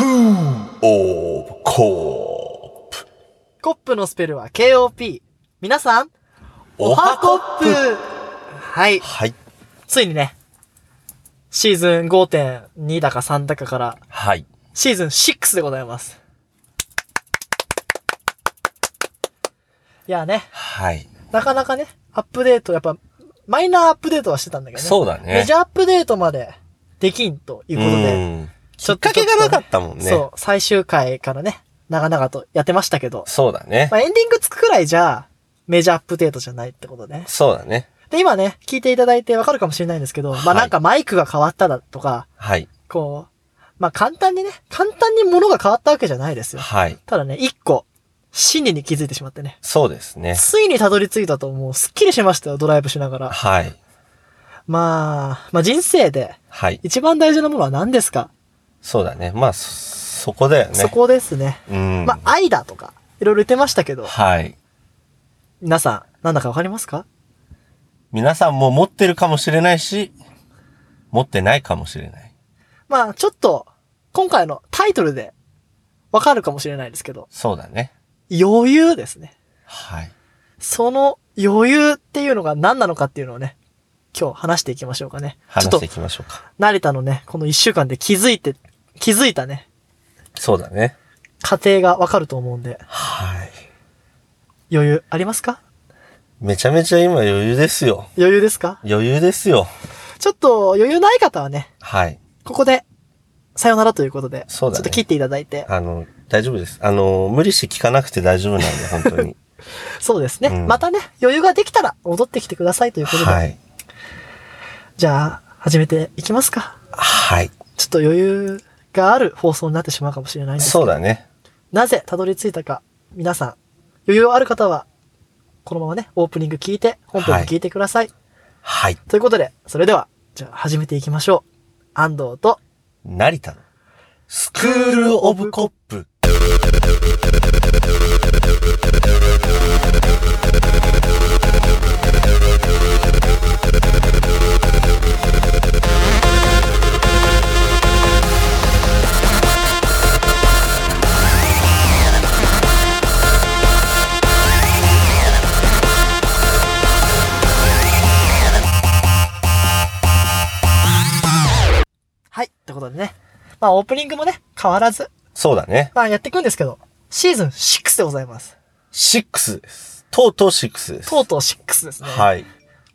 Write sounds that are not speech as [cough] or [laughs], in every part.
クーオブコープ。コップのスペルは KOP。皆さん、おはコップはい。はい。ついにね、シーズン5.2だか3だかから、はい。シーズン6でございます。いやね、はい。なかなかね、アップデート、やっぱ、マイナーアップデートはしてたんだけどね。そうだね。メジャーアップデートまでできんということで、きっかけがなかったもんね。そう、最終回からね、長々とやってましたけど、そうだねま。あ、エンディングつくくらいじゃ、メジャーアップデートじゃないってことね。そうだね。で、今ね、聞いていただいてわかるかもしれないんですけど、まはいあなんかマイクが変わっただとか、はい。こう、まあ簡単にね、簡単に物が変わったわけじゃないですよ。はい。ただね、一個、真理に気づいてしまってね。そうですね。ついにたどり着いたともうすっきりしましたよ、ドライブしながら。はい。まあ、まあ人生ではい。一番大事なものは何ですか、そうだね。まあ、そそこだよね。そこですね。うん。まあ愛だとか、いろいろ言ってましたけど、はい。皆さん、なんだかわかりますか？皆さんも持ってるかもしれないし、持ってないかもしれない。まあちょっと、今回のタイトルでわかるかもしれないですけど、そうだね。余裕ですね。はい。その余裕っていうのが何なのかっていうのをね、今日話していきましょうかね。ちょっと話してい、きましょうか。成田のね、この一週間で気づいて、気づいたね、そうだね。過程がわかると思うんで、はい。余裕ありますか？めちゃめちゃ今余裕ですよ。余裕ですか？余裕ですよ。ちょっと余裕ない方はね、はい。ここで、さよならということで、そうだねちょっと切っていただいて、あの、大丈夫です。あの、無理して聞かなくて大丈夫なんで、本当に。[laughs] そうですね、うんまたね、余裕ができたら戻ってきてくださいということで、はい。じゃあ、始めていきますか。はい。ちょっと余裕がある放送になってしまうかもしれないんですけどそうだね。なぜたどり着いたか、皆さん、余裕ある方は、このままね、オープニング聞いて、本編も聞いてください。はい。ということで、それでは、じゃあ始めていきましょう。安藤と、成田のスクールオブコップ。はい。ということでね、まあオープニングもね、変わらず、そうだね。まあやっていくんですけど、シーズン6でございます。6です。とうとう6です。とうとう6ですね。い。はい。も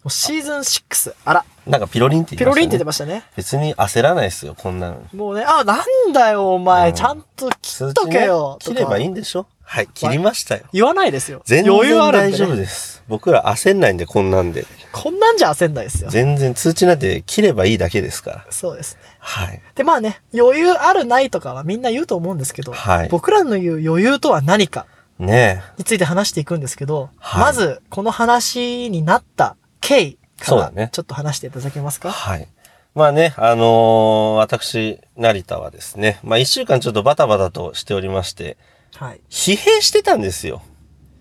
うシーズン6。あら、なんかピロリンってピロリンって言ってまましたね。す別に焦らないですよ、こんなの。もうね、あ、なんだよ、お前、うんちゃんと切っとけよ。ね切ればいいんでしょはい、切りましたよ。言わないですよ。全然余裕あるね。大丈夫です。僕ら焦んないんで、こんなんで。こんなんじゃ焦んないですよ。全然通知なんて切ればいいだけですから。そうですね。はい。で、まあね、余裕あるないとかはみんな言うと思うんですけど、はい僕らの言う余裕とは何かねについて話していくんですけど、はいまず、この話になった経緯から、そうだねちょっと話していただけますえ。か？はい。まあね、あのー私、成田はですね、まあ一週間ちょっとバタバタとしておりまして、はい。疲弊してたんですよ。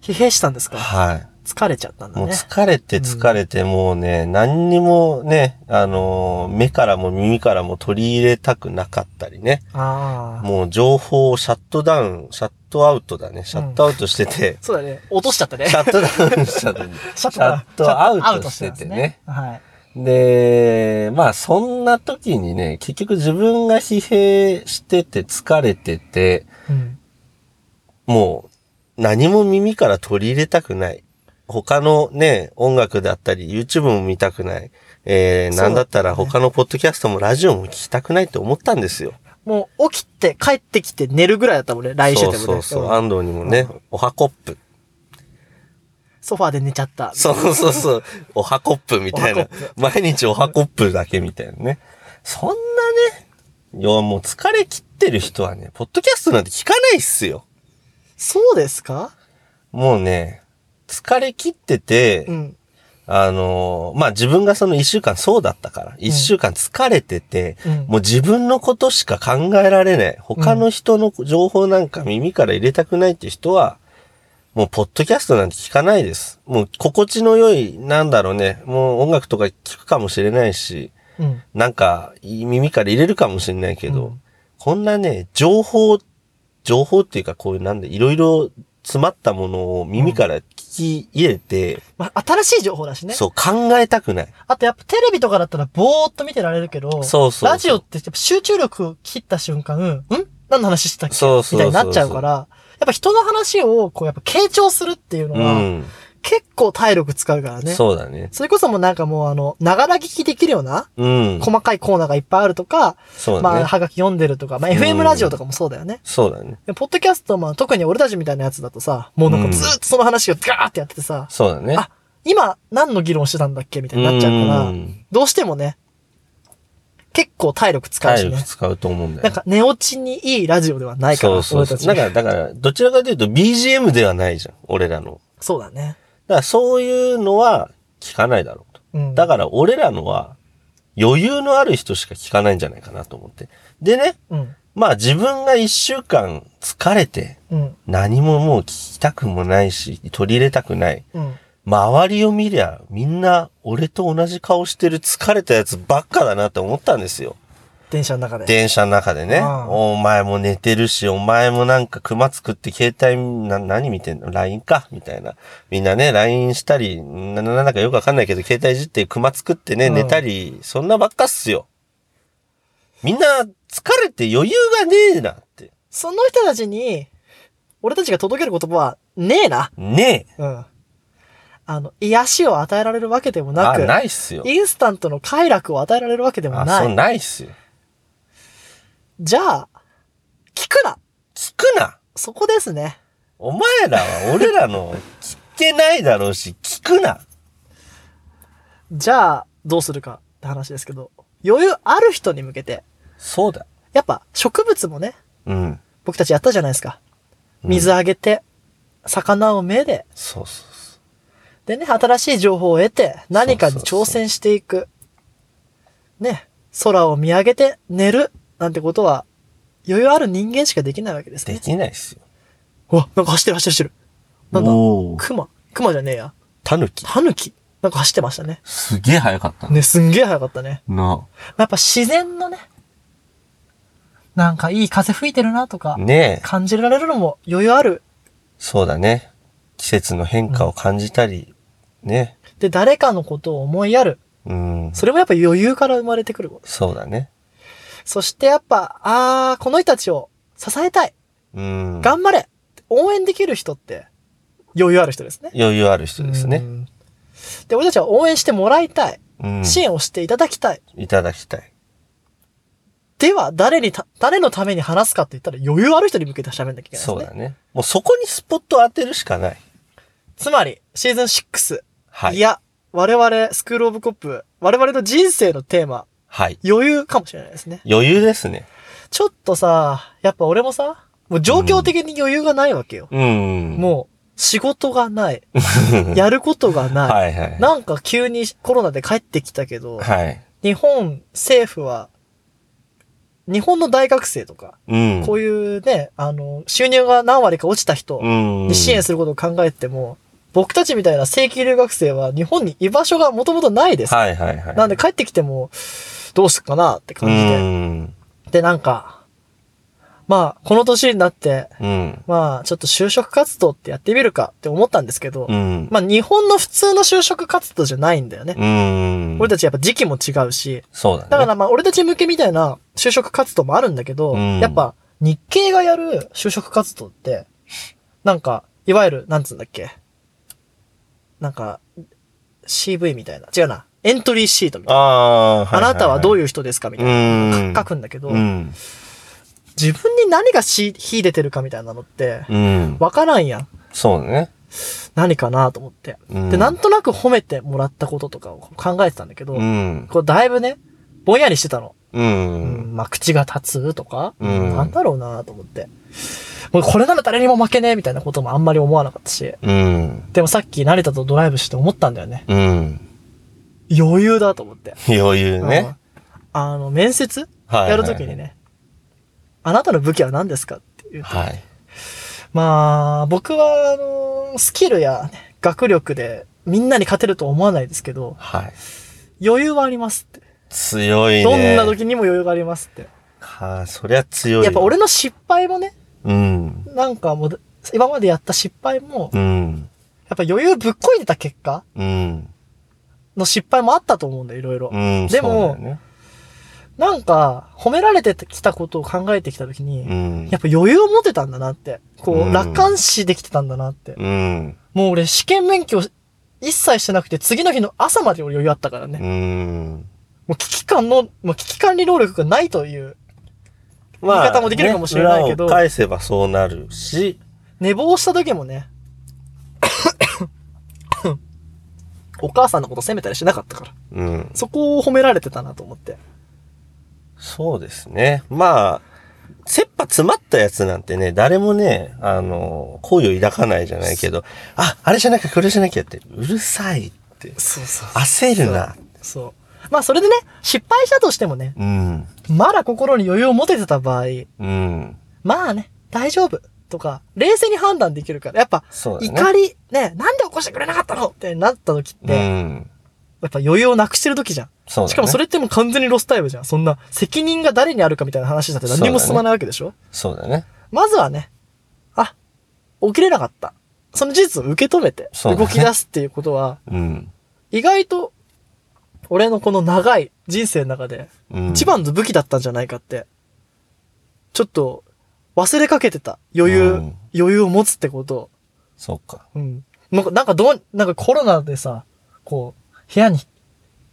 疲弊したんですか？はい。疲れちゃったんだもうね。疲れて疲れてもうね、何にもね、あのー目からも耳からも取り入れたくなかったりね。ああ。もう情報をシャットダウン、シャットアウトだね。シャットアウトしてて、[laughs] そうだね。落としちゃったね。シャットダウンしちゃって、[laughs] シャシャットアウトしててね。ますはい。で、まあそんな時にね、結局自分が疲弊してて疲れてて、うん。もう何も耳から取り入れたくない。他のね、音楽だったり、YouTube も見たくない。えー、なんだったら他のポッドキャストもラジオも聞きたくないって思ったんですよ。もう起きて帰ってきて寝るぐらいだったもんね。来週でもね。そうそうそう。うん安藤にもね、おはコップ。ソファーで寝ちゃった。そうそうそう。おはコップみたいな。毎日おはコップだけみたいなね。そんなね、要はもう疲れ切ってる人はね、ポッドキャストなんて聞かないっすよ。そうですか？もうね、疲れ切ってて、うん。あのーまあ、自分がその一週間そうだったから、一週間疲れてて、うんもう自分のことしか考えられない。他の人の情報なんか耳から入れたくないって人は、もうポッドキャストなんて聞かないです。もう心地の良い、なんだろうね、もう音楽とか聞くかもしれないし、うん。なんか耳から入れるかもしれないけど、うんこんなね、情報、情報っていうかこういうなんで、いろいろ詰まったものを耳から聞き入れて、まあ、新しい情報だしね。そう考えたくない。あとやっぱテレビとかだったらぼーっと見てられるけど、そうそうラジオってやっぱ集中力切った瞬間、ん？何の話してたっけ？そうそうそうそうみたいになっちゃうから、やっぱ人の話をこうやっぱ傾聴するっていうのは、うん。結構体力使うからね。そうだね。それこそもうなんかもうあの、ながら聞きできるような、うん。細かいコーナーがいっぱいあるとか、そうだね。まあ、はがき読んでるとか、まあ、FM ラジオとかもそうだよね。そうだね。でポッドキャスト、まあ、特に俺たちみたいなやつだとさ、もうなんかずーっとその話をガーってやっててさ、そうだね。あ、今何の議論してたんだっけみたいになっちゃうから、んどうしてもね、結構体力使うしね。体力使うと思うんだよ。なんか寝落ちにいいラジオではないから、そうそうそう。俺たち。だから、だから、どちらかというと BGM ではないじゃん。俺らの。そうだね。だからそういうのは聞かないだろうと。うん。だから俺らのは余裕のある人しか聞かないんじゃないかなと思って。でね、うん。まあ自分が一週間疲れてうん。何ももう聞きたくもないし、取り入れたくない。うん。周りを見りゃみんな俺と同じ顔してる疲れたやつばっかだなって思ったんですよ。電車の中で。電車の中でね。うんお前も寝てるし、お前もなんか熊作って携帯な、何見てんの ?LINE か？みたいな。みんなね、LINE したり、な、なんだかよくわかんないけど、携帯いじって熊作ってね、うん寝たり、そんなばっかっすよ。みんな疲れて余裕がねえなって。その人たちに、俺たちが届ける言葉は、ねえな。ねえ。うん。あの、癒しを与えられるわけでもなあ、く、ないっすよ。インスタントの快楽を与えられるわけでもあ、そう、ない。ないっすよ。じゃあ、聞くな聞くな？そこですね。お前らは俺らの聞けないだろうし、聞くなじゃあ、どうするかって話ですけど、余裕ある人に向けて、そうだ。やっぱ植物もね、うん。僕たちやったじゃないですか。うん水あげて、魚をめで、そうそうそでね、新しい情報を得て、何かに挑戦していく。ね、空を見上げて寝る、なんてことは、余裕ある人間しかできないわけですう。でね。きないっすよ。うわ、なんか走ってる走ってる走ってる。なんだ？熊熊じゃねえや。タヌキ。タヌキなんか走ってましたね。すげえ早かったね、すんげえ早かったね。な。やっぱ自然のね、なんかいい風吹いてるなとか、ねえ。感じられるのも余裕ある。そうだね。季節の変化を感じたり、ね。で、誰かのことを思いやる。うん。それもやっぱ余裕から生まれてくること。そうだね。そしてやっぱ、あー、この人たちを支えたい。うん。頑張れ応援できる人って余裕ある人ですね。余裕ある人ですね。うん。で、俺たちは応援してもらいたい。うん。支援をしていただきたい。いただきたい。では、誰にた、誰のために話すかって言ったら余裕ある人に向けて喋んなきゃいけないですね。そうだね。もうそこにスポットを当てるしかない。つまり、シーズン6。はい。いや、我々、スクールオブコップ、我々の人生のテーマ、はい。余裕かもしれないですね。余裕ですね。ちょっとさ、やっぱ俺もさ、もう状況的に余裕がないわけよ。うん。もう、仕事がない。[laughs] やることがない。はいはい。なんか急にコロナで帰ってきたけど、はい。日本政府は、日本の大学生とか、うん。こういうね、あの、収入が何割か落ちた人うん。に支援することを考えても、僕たちみたいな正規留学生は日本に居場所がもともとないです。はいはいはい。なんで帰ってきても、どうすっかなって感じうで。ん。で、なんか、まあ、この年になって、うん。まあ、ちょっと就職活動ってやってみるかって思ったんですけど、うん。まあ、日本の普通の就職活動じゃないんだよね。うん。俺たちやっぱ時期も違うし、そうだね。だからまあ、俺たち向けみたいな就職活動もあるんだけど、うんやっぱ、日系がやる就職活動って、なんか、いわゆる、なんつうんだっけ。なんか、CV みたいな。違うな。エントリーシートみたいな。ああ、あなたはどういう人ですかみたいな。うん。書くんだけど、うん。自分に何がし秀でてるかみたいなのって、うん。わからんやん。そうだね。何かなと思って。うんで、なんとなく褒めてもらったこととかを考えてたんだけど、うん。これだいぶね、ぼんやりしてたの。う。うんん、まあ、口が立つとか、うんなんだろうなと思って。もうこれなら誰にも負けねえみたいなこともあんまり思わなかったし。うん。でもさっき成田とドライブして思ったんだよね。うん。余裕だと思って。余裕ね。うんあの、面接？はい。やるときに。ね、あなたの武器は何ですか？って言うと、はい。まあ、僕は、あの、スキルやね学力でみんなに勝てるとは思わないですけど、はい。余裕はありますって。強いね。どんな時にも余裕がありますって。か、そりゃ強いよ。やっぱ俺の失敗もね、うん。なんかもう、今までやった失敗も、うん。やっぱ余裕ぶっこいでた結果うん。の失敗もあったと思うんだよ、いろいろ。うん。でもね、なんか、褒められてきたことを考えてきたときに、うん。やっぱ余裕を持てたんだなって。こう、うん楽観視できてたんだなって。うん。もう俺試験勉強一切してなくて、次の日の朝まで俺余裕あったからね。うん。もう危機感の、もう危機管理能力がないという、言い方もできるかもしれないけどね裏を返せばそうなるし、寝坊した時もね、お母さんのこと責めたりしなかったから。うん。そこを褒められてたなと思って。そうですね。まあ、切羽詰まったやつなんてね、誰もね、あの、好意を抱かないじゃないけど、あ、あれじゃなきゃこれじゃなきゃって、うるさいって、そうそう焦るな。そう。まあそれでね、失敗したとしてもね、うん。まだ心に余裕を持ててた場合、うん。まあね、大丈夫とか、冷静に判断できるから、やっぱ、ね。怒り、ね、なんで起こしてくれなかったの？ってなった時って、うん。やっぱ余裕をなくしてる時じゃん。ね。しかもそれってもう完全にロスタイムじゃん。そんな、責任が誰にあるかみたいな話だって何にも進まないわけでしょ、そうだね。まずはね、あ、起きれなかった。その事実を受け止めて、動き出すっていうことは、うん。意外と、俺のこの長い人生の中で、うん。一番の武器だったんじゃないかって、ちょっと、忘れかけてた余裕、うん余裕を持つってことを。そうか。うん。なんか、なんかどう、なんかコロナでさ、こう、部屋に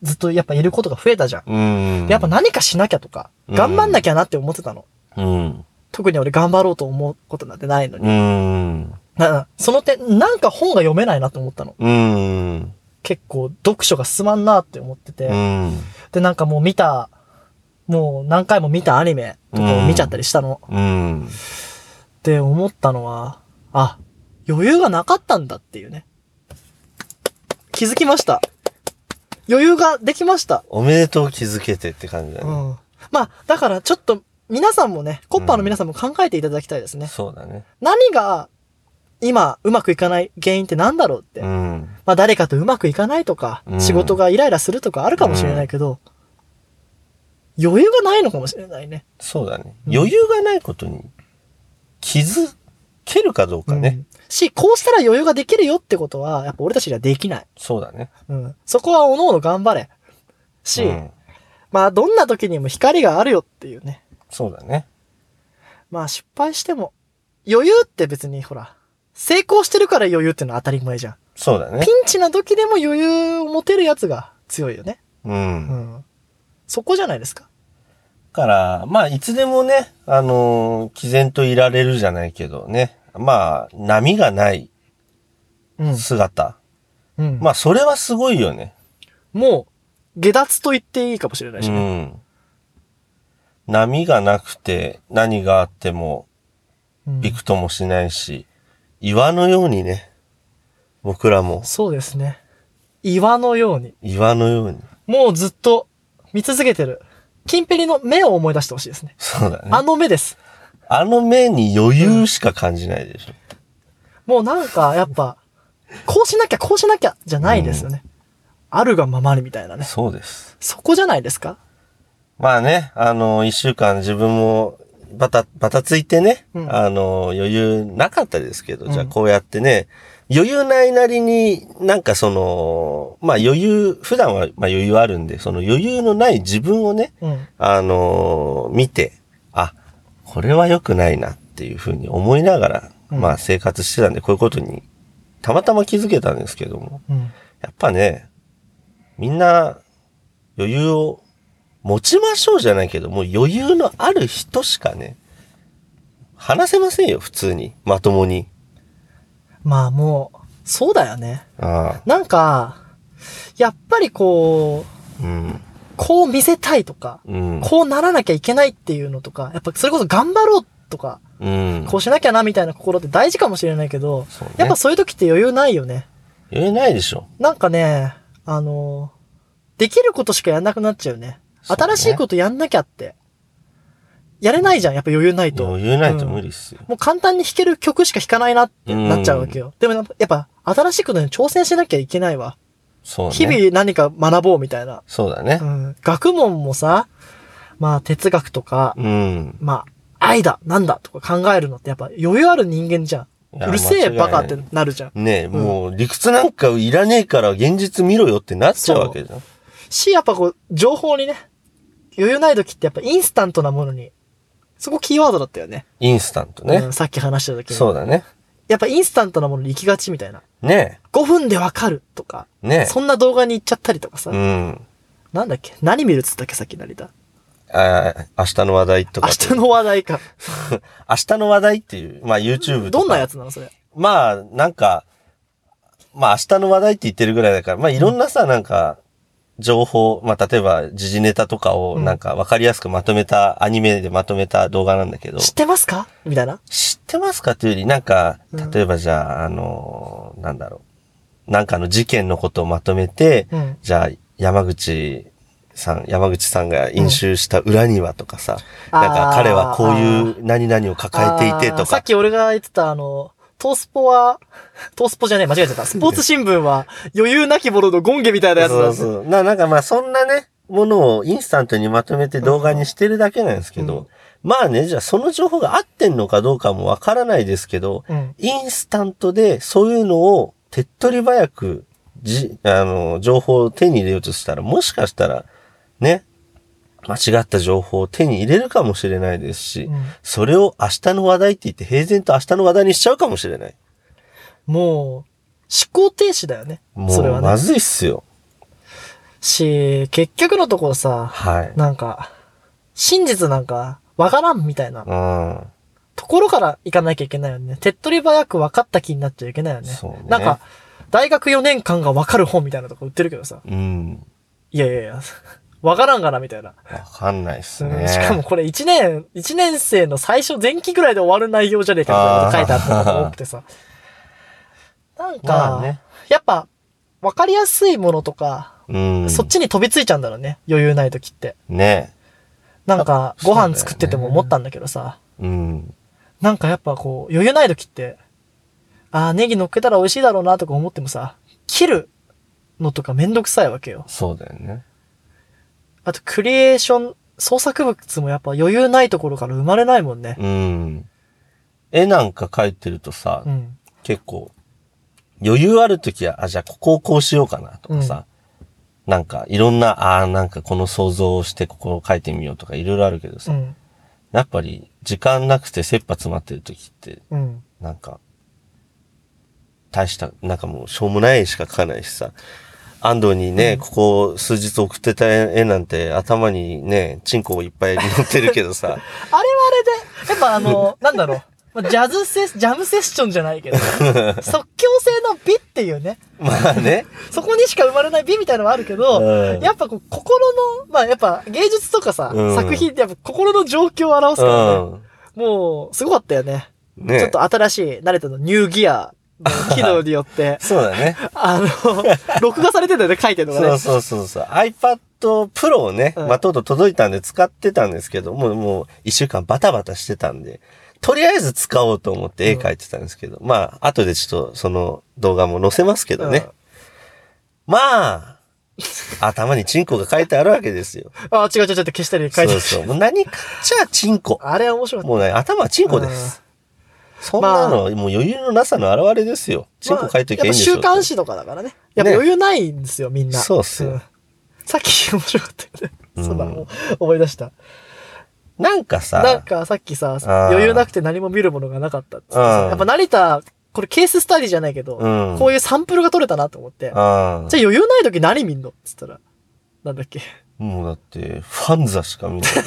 ずっとやっぱいることが増えたじゃん。うん。でやっぱ何かしなきゃとか、うん頑張んなきゃなって思ってたの。うん。特に俺頑張ろうと思うことなんてないのに。うん。その点、なんか本が読めないなと思ったの。うん。結構読書が進まんなって思ってて。うん。で、なんかもう見た、もう何回も見たアニメとかを見ちゃったりしたの。うん。って思ったのは、あ、余裕がなかったんだっていうね。気づきました。余裕ができました。おめでとう気づけてって感じだね。うん。まあ、だからちょっと皆さんもね、コッパーの皆さんも考えていただきたいですね。そうだね。何が今うまくいかない原因って何だろうって。うん。まあ誰かとうまくいかないとか、うん仕事がイライラするとかあるかもしれないけど、余裕がないのかもしれないね。そうだね。うん余裕がないことに気づけるかどうかね。うんし、こうしたら余裕ができるよってことは、やっぱ俺たちにはできない。そうだね。うん。そこは各々頑張れ。し、うんまあどんな時にも光があるよっていうね。そうだね。まあ失敗しても、余裕って別にほら、成功してるから余裕ってのは当たり前じゃん。そうだねピ。ンチな時でも余裕を持てるやつが強いよね。う。うんん。そこじゃないですか。だから、まあ、いつでもね、あのー毅然といられるじゃないけどね。まあ、波がないうん。姿。うん。まあ、それはすごいよね。もう、下脱と言っていいかもしれないうしね。ん。波がなくて何があってもうんびくともしないし、岩のようにね、僕らもそうですね。岩のように。岩のように。もうずっと見続けてる。キンペリの目を思い出してほしいですね。そうだね。あの目です。あの目に余裕しか感じないでしょ。もうなんか、やっぱ、こうしなきゃ、こうしなきゃ、じゃないですよね。あるがままにみたいなね。そうです。そこじゃないですか？まあね、あの、一週間自分もバタ、バタついてね、うんあの、余裕なかったですけど、うんじゃあこうやってね、余裕ないなりになんかその、まあ余裕、普段はまあ余裕あるんで、その余裕のない自分をね、うん。あの見て、あ、これは良くないなっていうふうに思いながら、うんまあ生活してたんで、こういうことにたまたま気づけたんですけども、うん。やっぱね、みんな余裕を持ちましょうじゃないけど、もう余裕のある人しかね、話せませんよ、普通に。まともに。まあもう、そうだよね。なんか、やっぱりこう、うん。こう見せたいとか、うん。こうならなきゃいけないっていうのとか、やっぱそれこそ頑張ろうとか、うん。こうしなきゃなみたいな心って大事かもしれないけど、ねやっぱそういう時って余裕ないよね。言えないでしょ。なんかね、あの、できることしかやんなくなっちゃうね。そうね新しいことやんなきゃって。やれないじゃん、やっぱ余裕ないと。余裕ないとうん無理っすよ。もう簡単に弾ける曲しか弾かないなってなっちゃうわけよ。でもやっぱ新しいことに挑戦しなきゃいけないわ。そうね。日々何か学ぼうみたいな。そうだねう。ん。学問もさ、まあ哲学とか、うん。まあ愛だ、なんだとか考えるのってやっぱ余裕ある人間じゃん。うるせえバカってなるじゃん。ねえ、もう理屈なんかいらねえから現実見ろよってなっちゃうわけじゃん。し、やっぱこう、情報にね、余裕ない時ってやっぱインスタントなものに、そこキーワードだったよね。インスタントね。うんさっき話した時に。そうだね。やっぱインスタントなものに行きがちみたいな。ね5分でわかるとか、え。ねそんな動画に行っちゃったりとかさ。え。うん。なんだっけ？何見るっつったっけさっき成田。あー明日の話題とか。明日の話題か。[laughs] 明日の話題っていう、まあ YouTube とか。どんなやつなのそれ？まあ、なんか、まあ明日の話題って言ってるぐらいだから、まあいろんなさ、なんか、情報、まあ例えば時事ネタとかをうん。なんかわかりやすくまとめた、アニメでまとめた動画なんだけど、知ってますか？みたいな？知ってますかというより、なんかうん、例えばじゃあ、あの、なんだろう。なんかの事件のことをまとめて、うん。じゃあ、山口さん、山口さんが飲酒した裏にはとかさ、うん。なんか彼はこういう何々を抱えていてとか、さっき俺が言ってたあの、トースポは、トースポじゃねえ、間違えてた。[laughs] スポーツ新聞は余裕なき者のゴンゲみたいなやつだそうそう。な、なんかまあそんなね、ものをインスタントにまとめて動画にしてるだけなんですけど、うんまあね、じゃあその情報が合ってんのかどうかもわからないですけど、うん。インスタントでそういうのを手っ取り早く、じ、あの、情報を手に入れようとしたら、もしかしたら、ね、間違った情報を手に入れるかもしれないですし、うんそれを明日の話題って言って平然と明日の話題にしちゃうかもしれない。もう、思考停止だよね。もそれはね。うまずいっすよ。し、結局のところさ、はい。なんか、真実なんか、わからんみたいなうん。ところから行かなきゃいけないよね。手っ取り早く分かった気になっちゃいけないよね。そうねなんか、大学4年間が分かる本みたいなとこ売ってるけどさ。うん。いやいやいや、分からんがな、みたいな。わかんないっすうんね。しかもこれ1年、1年生の最初前期ぐらいで終わる内容じゃねえかみたいなこと書いてあったのが多くてさ。なんか、まあね。やっぱ、分かりやすいものとか、うん。そっちに飛びついちゃうんだろうね。余裕ない時って。ね。なんか、ご飯作ってても思ったんだけどさ。うん。なんかやっぱこう、余裕ない時って、あーネギ乗っけたら美味しいだろうなとか思ってもさ、切るのとかめんどくさいわけよ。そうだよね。あとクリエーション、創作物もやっぱ余裕ないところから生まれないもんね。うん。絵なんか描いてるとさ、うん。結構、余裕あるときは、あ、じゃあここをこうしようかなとかさ、なんかいろんな、ああ、なんかこの想像をしてここを描いてみようとかいろいろあるけどさ、うん。やっぱり時間なくて切羽詰まってるときって、うん。なんか、大した、なんかもうしょうもない絵しか描かないしさ、安藤にね、ここ数日送ってた絵なんて頭にね、チンコいっぱい乗ってるけどさ、[laughs] あれはあれで、やっぱあの、[laughs] なんだろう。まあジャズセス、ジャムセッションじゃないけど、[laughs] 即興性の美っていうね、まあね、そこにしか生まれない美みたいなのはあるけど、うんやっぱこう、心の、まあやっぱ芸術とかさ、うん作品ってやっぱ心の状況を表すからね。うん。もう、すごかったよね。ねちょっと新しい、慣れたの、ニューギアの [laughs] 機能によって、[laughs] そうだね。あの、[laughs] 録画されてたよね、書いてるのがね。そうそうそうそう。iPad Pro をね、うんまあ、とうとう届いたんで使ってたんですけど、もう、もう、一週間バタバタしてたんで、とりあえず使おうと思って絵描いてたんですけど、まあ、後でちょっとその動画も載せますけどね。まあ、頭にチンコが書いてあるわけですよ。あ、違う違う違う消したり書いてる。そうそう。もう何かっちゃチンコ。あれは面白かった。もうね、頭はチンコです。そんなの、もう余裕のなさの表れですよ。チンコ書いときゃいいんでしょ。やっぱ週刊誌とかだからね。やっぱ余裕ないんですよ、みんな。そうっすよんさっき面白かったよね。うんそうだ、思い出した。なんかさ、なんかさっきさ、ー余裕なくて何も見るものがなかったっつっやっぱ成田、これケーススタディじゃないけど、うんこういうサンプルが取れたなと思って。じゃああ余裕ない時何見んのっつったら、なんだっけ。あ、もうだって、ファンザしか見ない。[laughs] フ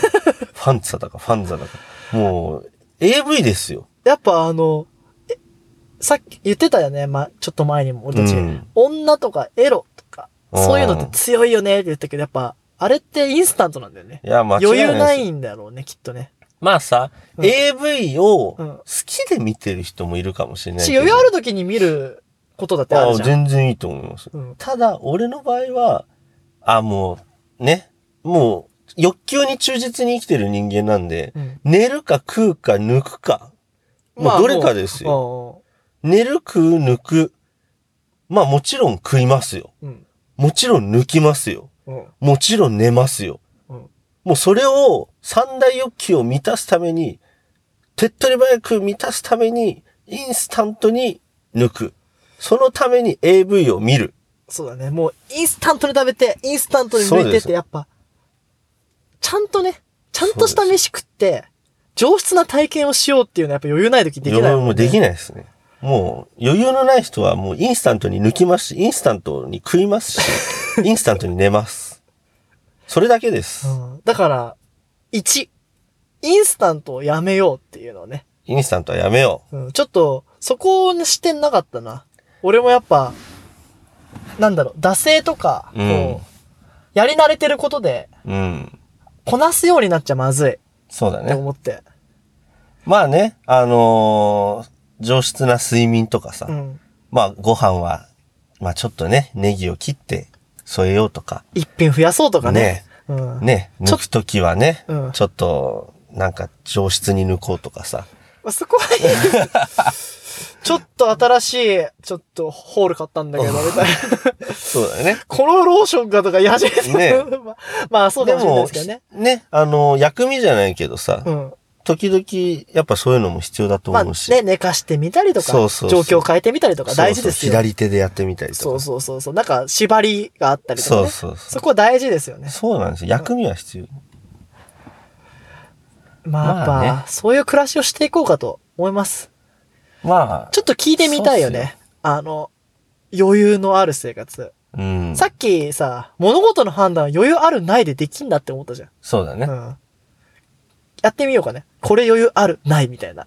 ァンツァだか、ファンザだか。もう、AV ですよ。やっぱあの、えさっき言ってたよね、ま、ちょっと前にも俺たち、うん女とかエロとか、うんそういうのって強いよねって言ったけど、やっぱ、あれってインスタントなんだよね。いや、間違い余裕ないんだろうね、きっとね。まあさ、うん AV をうん好きで見てる人もいるかもしれない。余裕ある時に見ることだってああるじゃん。全然いいと思います。うんただ、俺の場合は、あ、もう、ね、もう、欲求に忠実に生きてる人間なんで、うん寝るか食うか抜くか。もうどれかですよ。よ。寝る食う抜く。まあもちろん食いますよ。うん。もちろん抜きますよ。うん。もちろん寝ますよ。うん。もうそれを三大欲求を満たすために、手っ取り早く満たすために、インスタントに抜く。そのために AV を見る。そうだね。もう、インスタントに食べて、インスタントに抜いてって、やっぱ、ちゃんとね、ちゃんとした飯食って、上質な体験をしようっていうのはやっぱ余裕ない時できないもん、ね。もうできい。ないですね。もう余裕のない人はもうインスタントに抜きますし、インスタントに食いますし、[laughs] インスタントに寝ます。それだけです。うん。だから、1、インスタントをやめようっていうのをね。インスタントはやめようん。ちょっと、そこの視点なかったな。俺もやっぱ、なんだろう、惰性とか、こう、うんやり慣れてることで、う。うん。こなすようになっちゃまずいそうだね。思って。まあね、あのー上質な睡眠とかさ、うん。まあご飯は、まあちょっとね、ネギを切って添えようとか、一品増やそうとかね。ねうん。ね、抜くときはね、うんちょっと、なんか上質に抜こうとかさ。まあそこはいい。[laughs] ちょっと新しい、ちょっとホール買ったんだけど、みたいな。そうだよね。このローションがとか言い始めて。ね [laughs] まあまあそうかもしれないですけどね。ね、あの、薬味じゃないけどさ、うん。時々、やっぱそういうのも必要だとまあ思うし。ね、寝かしてみたりとか、そうそう状況を変えてみたりとか大事ですよ。そうそう左手でやってみたりとか。そうそうそうそう。なんか縛りがあったりとかね。そうそうそうそこは大事ですよね。そうなんですよ。薬味は必要。まあやっぱ、まあねそういう暮らしをしていこうかと思います。まあ、ちょっと聞いてみたいよね。あの、余裕のある生活。うん。さっきさ、物事の判断は余裕あるないでできんだって思ったじゃん。そうだね。うん。やってみようかね。これ余裕あるないみたいな。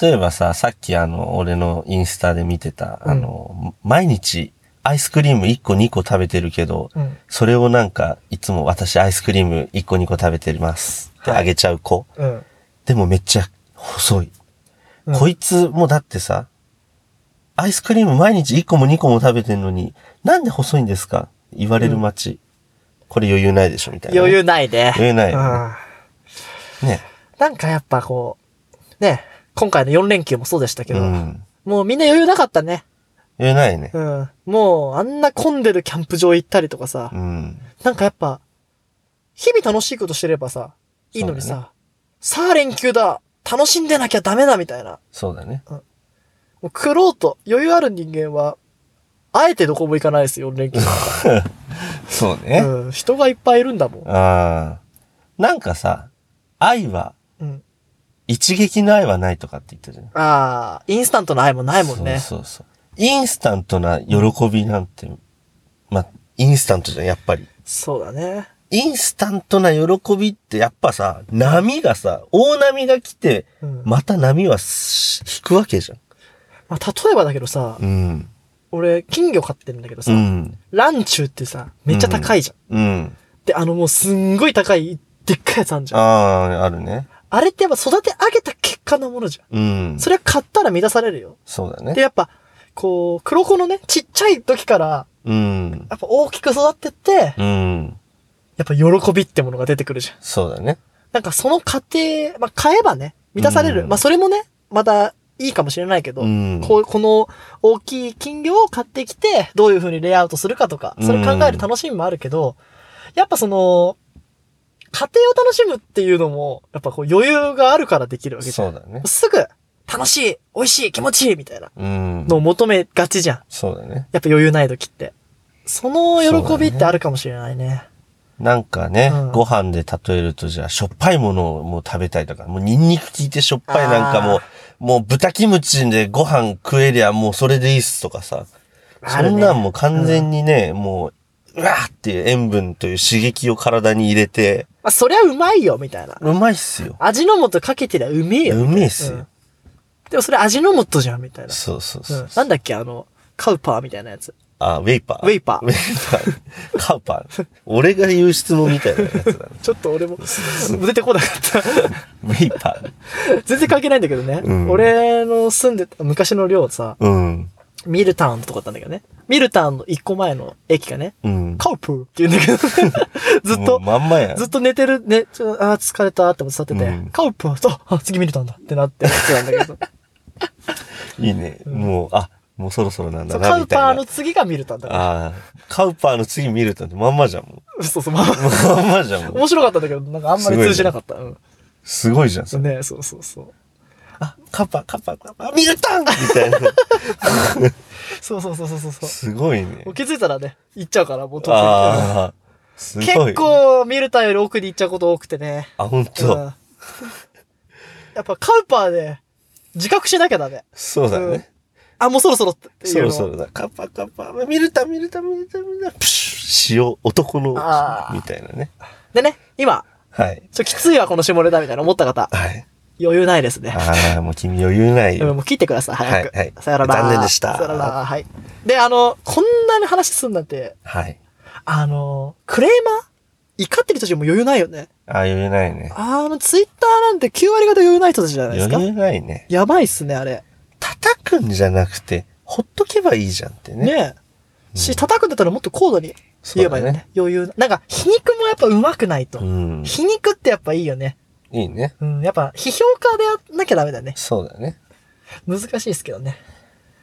例えばさ、さっきあの、俺のインスタで見てた、あの、毎日アイスクリーム1個2個食べてるけど、うん。それをなんか、いつも私アイスクリーム1個2個食べてますってはいあげちゃう子。うん。でもめっちゃ細い。うんこいつもだってさ、アイスクリーム毎日1個も2個も食べてんのに、なんで細いんですか？言われる街。これ余裕ないでしょ？みたいな。余裕ないね。余裕ないようん。ね。なんかやっぱこう、ね、今回の4連休もそうでしたけど、うん。もうみんな余裕なかったね。余裕ないね。うん。もうあんな混んでるキャンプ場行ったりとかさ、うん。なんかやっぱ、日々楽しいことしてればさ、いいのにさ、さあ連休だ楽しんでなきゃダメだみたいな。そうだね。もう苦労と余裕ある人間は、あえてどこも行かないですよ、4連休。[laughs] そうね。うん。人がいっぱいいるんだもん。ああ。なんかさ、愛は、うん。一撃の愛はないとかって言ったじゃん。ああ、インスタントの愛もないもんね。そうそうそう。インスタントな喜びなんて、まあ、インスタントじゃん、やっぱり。そうだね。インスタントな喜びってやっぱさ、波がさ、大波が来て、うんまた波はし引くわけじゃん。まあ、例えばだけどさ、うん。俺、金魚飼ってるんだけどさ、うん。ランチューってさ、めっちゃ高いじゃん。うん。で、あのもうすんごい高い、でっかいやつあんじゃん。あああ、あるね。れってやっぱ育て上げた結果のものじゃん。うん。それは買ったら満たされるよ。で、そうだね。やっぱ、こう、黒子のね、ちっちゃい時から、うん。やっぱ大きく育ってって、うん。やっぱ喜びってものが出てくるじゃん。そうだね。なんかその過程、まあ、買えばね、満たされる。うんまあ、それもね、またいいかもしれないけど、うんこう、この大きい金魚を買ってきて、どういう風にレイアウトするかとか、それ考える楽しみもあるけど、やっぱその、家庭を楽しむっていうのも、やっぱこう余裕があるからできるわけじゃん。そうだね。すぐ、楽しい、美味しい、気持ちいいみたいなうん。のを求めがちじゃん。そうだね。やっぱ余裕ない時って。その喜びってあるかもしれないね。なんかね、うんご飯で例えるとじゃあ、しょっぱいものをもう食べたいとか、もうニンニク効いてしょっぱいなんかもあう、もう豚キムチでご飯食えりゃもうそれでいいっすとかさ。ねんなんもう完全にね、もう、うわーっていう塩分という刺激を体に入れて、まあ、そりゃうまいよ、みたいな。うまいっすよ。味の素かけてりゃうめえよ。うめえっすよ。うんでもそれ味の素じゃん、みたいな。そうそうそうう。ん。なんだっけ、あの、カウパーみたいなやつ。あ、ウェイパー。ウェイパーウェイパー。カウパー。俺が言う質問みたいなやつだね。[laughs] ちょっと俺も、出てこなかった。ウェイパー。全然関係ないんだけどね。うん俺の住んでた昔の寮さ、うん。ミルタウンとかだったんだけどね。ミルタウンの一個前の駅がね、うん。カウプーって言うんだけど、[laughs] ずっとまんまやん。ずっと寝てる、ね、ちょあー疲れたって思って座ってて、うんカウプーと、あ、次ミルタウンだってなってやってたんだけど。[laughs] いいね。もう、あ、もうそろそろなんだなみたいな。パーの次がミルタンだから。ああ、カウパーの次ミルトンってまんまじゃん、もそうそう、まあ、う。まんまじゃん、もう。面白かったんだけど、なんかあんまり通じなかった。うん。すごいじゃん、それ。ねそうそうそう。あ、カウパー、カウパー、カウパー、ミルトンみたいな。そうそうそうそうそう。すごいね。気づいたらね、行っちゃうから、もう。ああ、すごい。結。構、ミルタンより奥に行っちゃうこと多くてね。あ、本うん当。やっぱカウパーで、自覚しなきゃダメ。そうだね。あ、もうそろそろっていうのそろそろだ。カッパカッパ、ミルタン、ミルタン、ミルタン、ミルタン、プシュ塩、男のあ、ーみたいなね。でね、今、はい。ちょ、きついわ、この下ネタみたいな思った方、はい。余裕ないですね。ああ、もう君余裕ないうんよ。もう切ってください、早く。はいはいさよなら。残念でしたさよなら。はい。で、あの、こんなに話すんなんて、はい。あの、クレーマー怒ってる人たちも余裕ないよね。ああ、余裕ないね。あの、ツイッターなんて9割方余裕ない人たちじゃないですか。余裕ないね。やばいっすね、あれ。叩くんじゃなくて、ほっとけばいいじゃんってね。ねえ。し、叩くんだったらもっと高度に言えばいいよね。そ余裕。なんか、皮肉もやっぱ上手くないと。うん。皮肉ってやっぱいいよね。いいね。うん、やっぱ、批評家でやんなきゃダメだね。そうだね。難しいですけどね。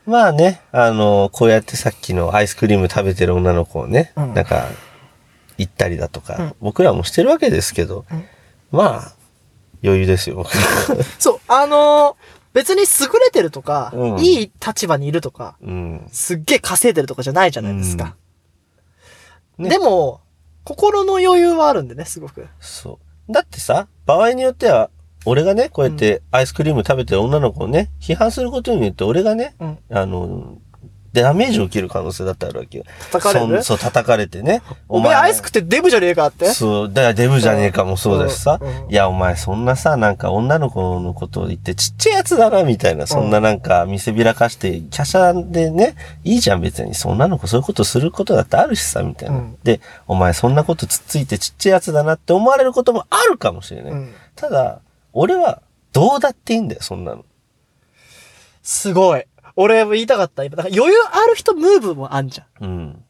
まあね、あの、こうやってさっきのアイスクリーム食べてる女の子をね、うんなんか、行ったりだとか、うん僕らもしてるわけですけど、うんまあ、余裕ですよ、[laughs] そう、あのー別に優れてるとか、うんいい立場にいるとか、うん。すっげえ稼いでるとかじゃないじゃないですか。うんねでも、心の余裕はあるんでね、すごく。そう。だってさ、場合によっては、俺がね、こうやってアイスクリーム食べてる女の子をね、批判することによって、俺がね、うん。あの、ダメージを受ける可能性だってあるわけよ。叩かれる？そう、叩かれてね。お前アイス食ってデブじゃねえかって？そう、だからデブじゃねえかもそうだしさうんう。んいや、お前そんなさ、なんか女の子のことを言ってちっちゃいやつだな、みたいな。そんななんか見せびらかして、華奢でね、いいじゃん別に。そん女の子そういうことすることだってあるしさ、みたいな。うんで、お前そんなことつっついてちっちゃいやつだなって思われることもあるかもしれない。うんただ、俺はどうだっていいんだよ、そんなの。すごい。俺も言いたかった。今、だから余裕ある人ムーブもあんじゃうん。ん。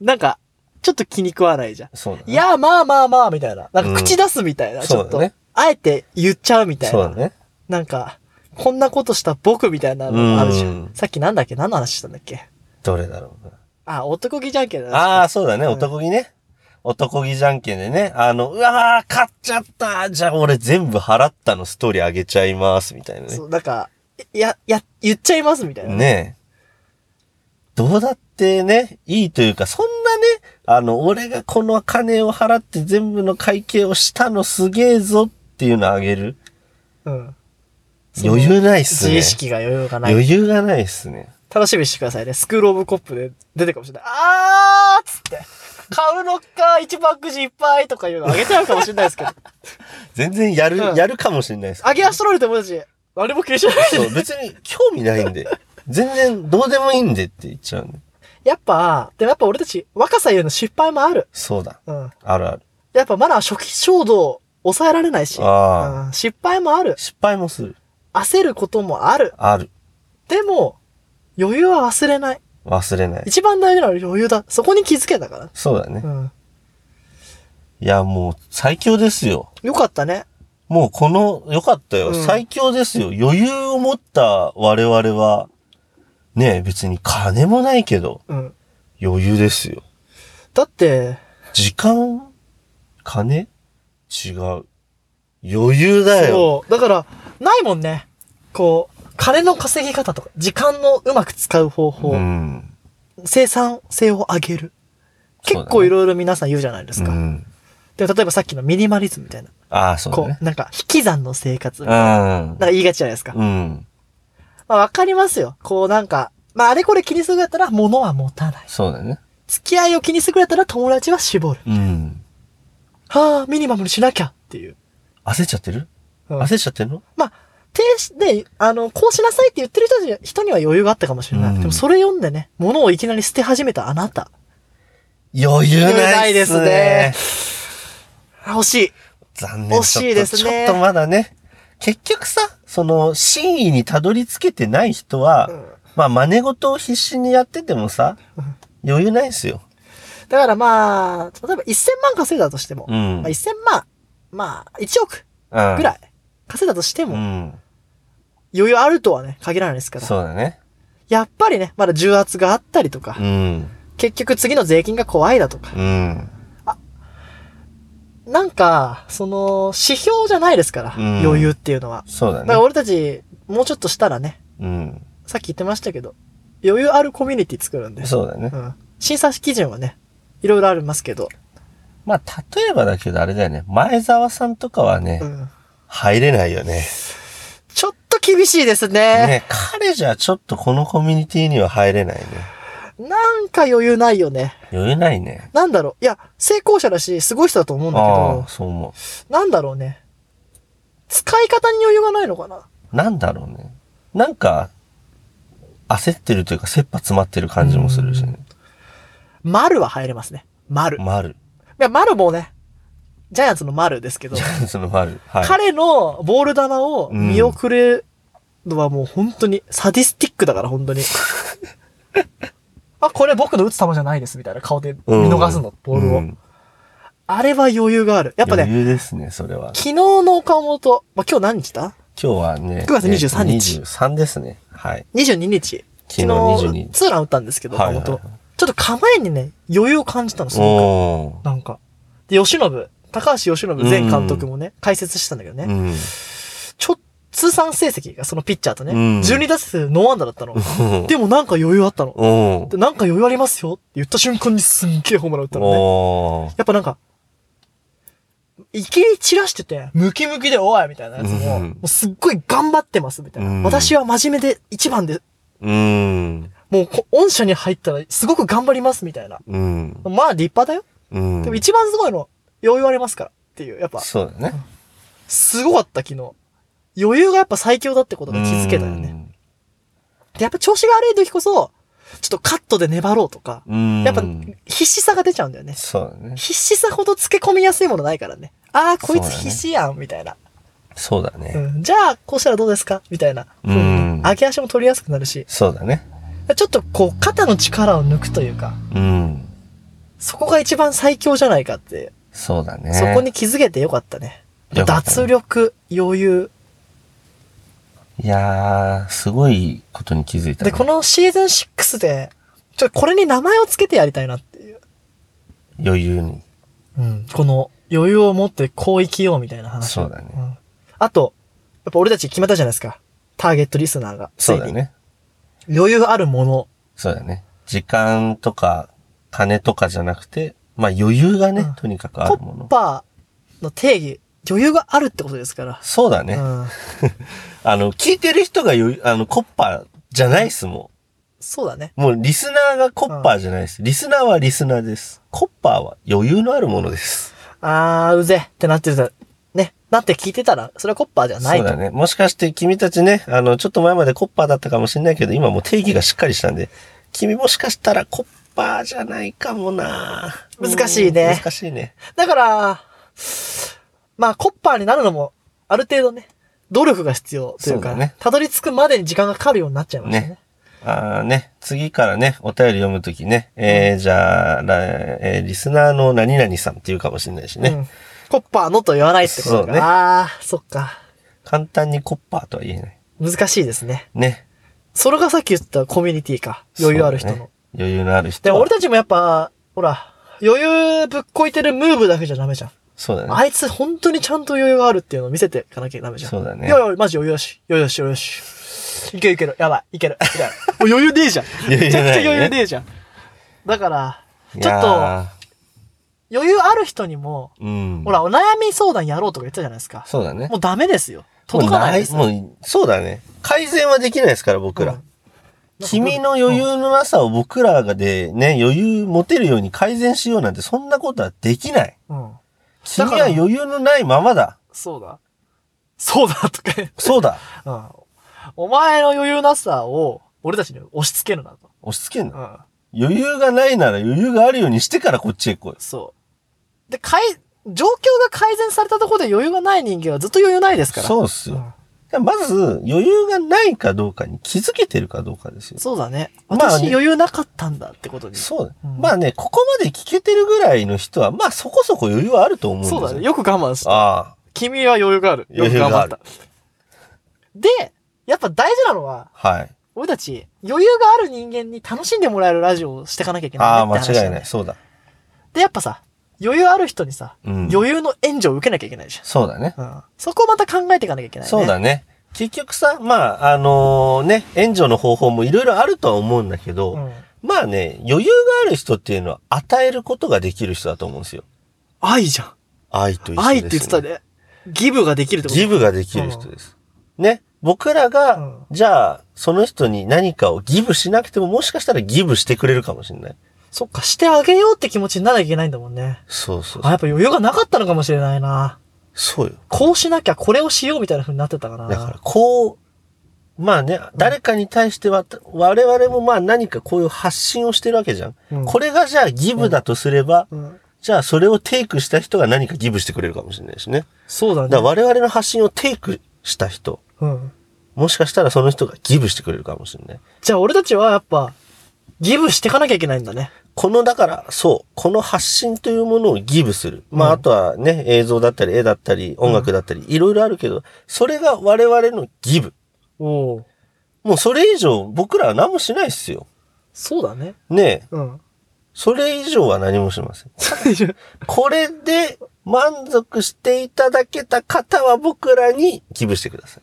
なんか、ちょっと気に食わないじゃん。そうだね。いや、まあまあまあ、みたいな。なんか口出すみたいな。うんちょっと、ねあえて言っちゃうみたいな。そうだね。なんか、こんなことした僕みたいなのあるじゃん。うんさっきなんだっけ？何の話したんだっけ？どれだろうな。あ、男気じゃんけんだああ、そうだね、うん男気ね。男気じゃんけんでね、あの、うわー、買っちゃったじゃあ俺全部払ったのストーリーあげちゃいます、みたいなねそ。う、なんか、や、や、言っちゃいますみたいな。ねえ。どうだってね、いいというか、そんなね、あの、俺がこの金を払って全部の会計をしたのすげえぞっていうのあげるうん。余裕ないっすね。自意識が余裕がない。余裕がないっすね。楽しみにしてくださいね。スクールオブコップで出てるかもしれない。あーっつって。買うのか、一番くじいっぱいとかいうのあげちゃうかもしれないですけど。[laughs] 全然やる、うんやるかもしれないですけど。あげ足取られてもいいし、あれも気にしないで。そう、別に興味ないんで。全然どうでもいいんでって言っちゃうんで。やっぱ、でもやっぱ俺たち、若さ言うの失敗もある。そうだ。うん。あるある。やっぱまだ初期衝動抑えられないし。あうん、失敗もある。失敗もする。焦ることもある。ある。でも、余裕は忘れない。忘れない。一番大事なのは余裕だ。そこに気づけたから。そうだねう。ん。いや、もう最強ですよ。よかったね。もうこの、よかったよ。うん最強ですよ。余裕を持った我々は、ねえ、別に金もないけど、うん。余裕ですよ。だって、時間？金？違う。余裕だよ。そう。だから、ないもんね。こう、金の稼ぎ方とか、時間のうまく使う方法、うん。生産性を上げる。結構いろいろ皆さん言うじゃないですか。うん。で、例えばさっきのミニマリズムみたいな。ああ、そうだこね。う、なんか、引き算の生活。うなんん。か言いがちじゃないですか。うん。まあわかりますよ。こうなんか、まああれこれ気にするぐらいだったら物は持たない。そうだね。付き合いを気にするだったら友達は絞る。うん。はあ、ミニマムにしなきゃっていう。焦っちゃってる？うん焦っちゃってるの？まあ、停止で、あの、こうしなさいって言ってる人に人には余裕があったかもしれない。うんでもそれ読んでね、物をいきなり捨て始めたあなた。余裕ないっすね。あ惜しい。残念。惜しいですねちょっとまだね。結局さ、その、真意にたどり着けてない人は、うんまあ、真似事を必死にやっててもさ、余裕ないっすよ。だからまあ、例えば1000万稼いだとしても、うんまあ、1000万、まあ、1億。ぐらい稼いだとしても、うん。余裕あるとはね、限らないですから。そうだね。やっぱりね、まだ重圧があったりとか、うん。結局次の税金が怖いだとか、うん。なんか、その、指標じゃないですから、うん余裕っていうのは。そうだねだから。俺たち、もうちょっとしたらね、うん。さっき言ってましたけど、余裕あるコミュニティ作るんで。そうだねう。ん。審査基準はね、いろいろありますけど、まあ、例えばだけどあれだよね。前澤さんとかはね、うん。入れないよね。ちょっと厳しいですね。ね、彼じゃちょっとこのコミュニティには入れないね。なんか余裕ないよね。余裕ないね。なんだろう。いや、成功者だし、すごい人だと思うんだけあどあ、、そう思なんだろうね。使い方に余裕がないのかなう。なんだろうね。なんか、焦ってるというか、切羽詰まってる感じもするしね。丸は入れますね。丸。い丸。や、丸もね、ジャイアンツの丸ですけど、その丸。はい。彼のボール球を見送るのはもう本当にサディスティックだから、本当に。[laughs] あ、これ僕の打つ球じゃないです、みたいな顔で見逃すの、ボールを。うんあれは余裕がある。やっぱね、余裕ですね、それは。昨日の岡本、まあ、今日何日だ？今日はね。9月23日え23ですね。はい。?22 日。昨日22ツーラン打ったんですけど、岡本。はいはいはいちょっと構えにね、余裕を感じたの、すごおく。なんか。で、吉信、高橋由伸前監督もね、解説してたんだけどね。ちょ、通算成績がそのピッチャーとね、うん12打数ノーアンダーだったの。でもなんか余裕あったの。おで、なんか余裕ありますよって言った瞬間にすんげえホームラン打ったのね。やっぱなんか、いきり散らしてて、ムキムキでおいみたいなやつも、うんもうすっごい頑張ってますみたいな。うん私は真面目で一番で、うん。もうこ御社に入ったらすごく頑張りますみたいな。うん。まあ立派だよ。うん。でも一番すごいの、余裕ありますからっていう、やっぱ、そうだね。すごかった昨日。余裕がやっぱ最強だってことが気づけたよね。で、やっぱ調子が悪い時こそ、ちょっとカットで粘ろうとか、うん。やっぱ必死さが出ちゃうんだよね。そうだね。必死さほど漬け込みやすいものないからね。ああ、こいつ必死やん、みたいな。そうだね。うん。じゃあ、こうしたらどうですか？みたいな。うん上げ足も取りやすくなるし。そうだね。ちょっとこう、肩の力を抜くというか、うん。そこが一番最強じゃないかって、そうだね。そこに気づけてよかったね。よかったね脱力、余裕。いやー、すごいことに気づいた、で、ね。このシーズン6で、ちょっとこれに名前をつけてやりたいなっていう。余裕に。うん。この余裕を持ってこう生きようみたいな話を。そうだねんあと、やっぱ俺たち決めたじゃないですか。ターゲットリスナーが。そうだね。余裕あるもの。そうだね。時間とか、金とかじゃなくて、まあ余裕がね、うんとにかくあコるもの。ッパーの定義、余裕があるってことですから。そうだね。うん。[laughs] あの、聞いてる人が余裕、あの、コッパーじゃないっすもそうだね。ん。もうリスナーがコッパーじゃないです。リスナーはリスナーです。コッパーは余裕のあるものです。あー、うぜってなってた。ね。なって聞いてたら、それはコッパーじゃないと。そうだね。もしかして君たちね、あの、ちょっと前までコッパーだったかもしれないけど、今もう定義がしっかりしたんで、君もしかしたらコッパーじゃないかもな難しいねうん難しいね。だから、まあ、コッパーになるのも、ある程度ね、努力が必要というか、ねたどり着くまでに時間がかかるようになっちゃいましたね。ねあーね、次からね、お便り読むときね、えー、じゃあ、らえーリスナーの何々さんっていうかもしれないしね。うん。コッパーのと言わないってことか。ねああ、そっか。簡単にコッパーとは言えない。難しいですね。ね。それがさっき言ったコミュニティか。余裕ある人の。ね余裕のある人で、は。俺たちもやっぱ、ほら、余裕ぶっこいてるムーブだけじゃダメじゃん。そうだね。あいつ本当にちゃんと余裕があるっていうのを見せていかなきゃダメじゃん。そうだねいやいや、マジ余裕よし。余裕よし、余裕よし。いけるいける。やばい。いける。みたいな。もう余裕ねえじゃん。めちゃくちゃ余裕ねえじゃん。だから、いちょっと、や余裕ある人にも、ーうん。ほら、お悩み相談やろうとか言ったじゃないですか。そうだね。もうダメですよ。届かないですもう、そうだね。改善はできないですから、僕ら。うん君の余裕のなさを僕らがでね、余裕持てるように改善しようなんて、そんなことはできない。うん。君は余裕のないままだ。そうだ。そうだとかそうだ。[laughs] うん。お前の余裕なさを、俺たちに押し付けるなと。押し付けんの？うん。余裕がないなら余裕があるようにしてからこっちへ来い。そう。で、かい、状況が改善されたところで余裕がない人間はずっと余裕ないですから。そうっすよ。うんまず、余裕がないかどうかに気づけてるかどうかですよ。そうだね。私余裕なかったんだってことに。そうだ、うんまあね、ここまで聞けてるぐらいの人は、まあそこそこ余裕はあると思うんですよ。そうだね。よく我慢した。ああ。君は余裕がある。よく頑張った。で、やっぱ大事なのは、はい。俺たち、余裕がある人間に楽しんでもらえるラジオをしていかなきゃいけない、ね。ああ、間って話だよね違いない。そうだ。で、やっぱさ、余裕ある人にさ、うん余裕の援助を受けなきゃいけないじそうだね。ゃん。うん。そこをまた考えていかなきゃいけないね。そうだね。結局さ、まあ、あのね、援助の方法もいろいろあるとは思うんだけど、うん。まあね、余裕がある人っていうのは与えることができる人だと思うんですよ。愛じゃん。愛と一緒です、ね。愛って言ってたね。ギブができるってことギブができる人です。ね。僕らが、うんじゃあ、その人に何かをギブしなくても、もしかしたらギブしてくれるかもしれない。そっか、してあげようって気持ちにならなきゃいけないんだもんね。あ、そうそうそう。やっぱ余裕がなかったのかもしれないな。そうよ。こうしなきゃこれをしようみたいな風になってたかな。だから、こう、まあね、誰かに対しては、我々もまあ何かこういう発信をしてるわけじゃん。うんこれがじゃあギブだとすれば、うん。じゃあそれをテイクした人が何かギブしてくれるかもしれないしね。そうだね。だから我々の発信をテイクした人、うん。もしかしたらその人がギブしてくれるかもしれない。じゃあ俺たちはやっぱ、ギブしていかなきゃいけないんだね。この、だから、そう、この発信というものをギブする。まあ、うんあとはね、映像だったり、絵だったり、音楽だったり、いろいろあるけど、それが我々のギブ。もうそれ以上、僕らは何もしないっすよ。そうだね。ねえ、うん。それ以上は何もしません。[laughs] これで満足していただけた方は僕らにギブしてください。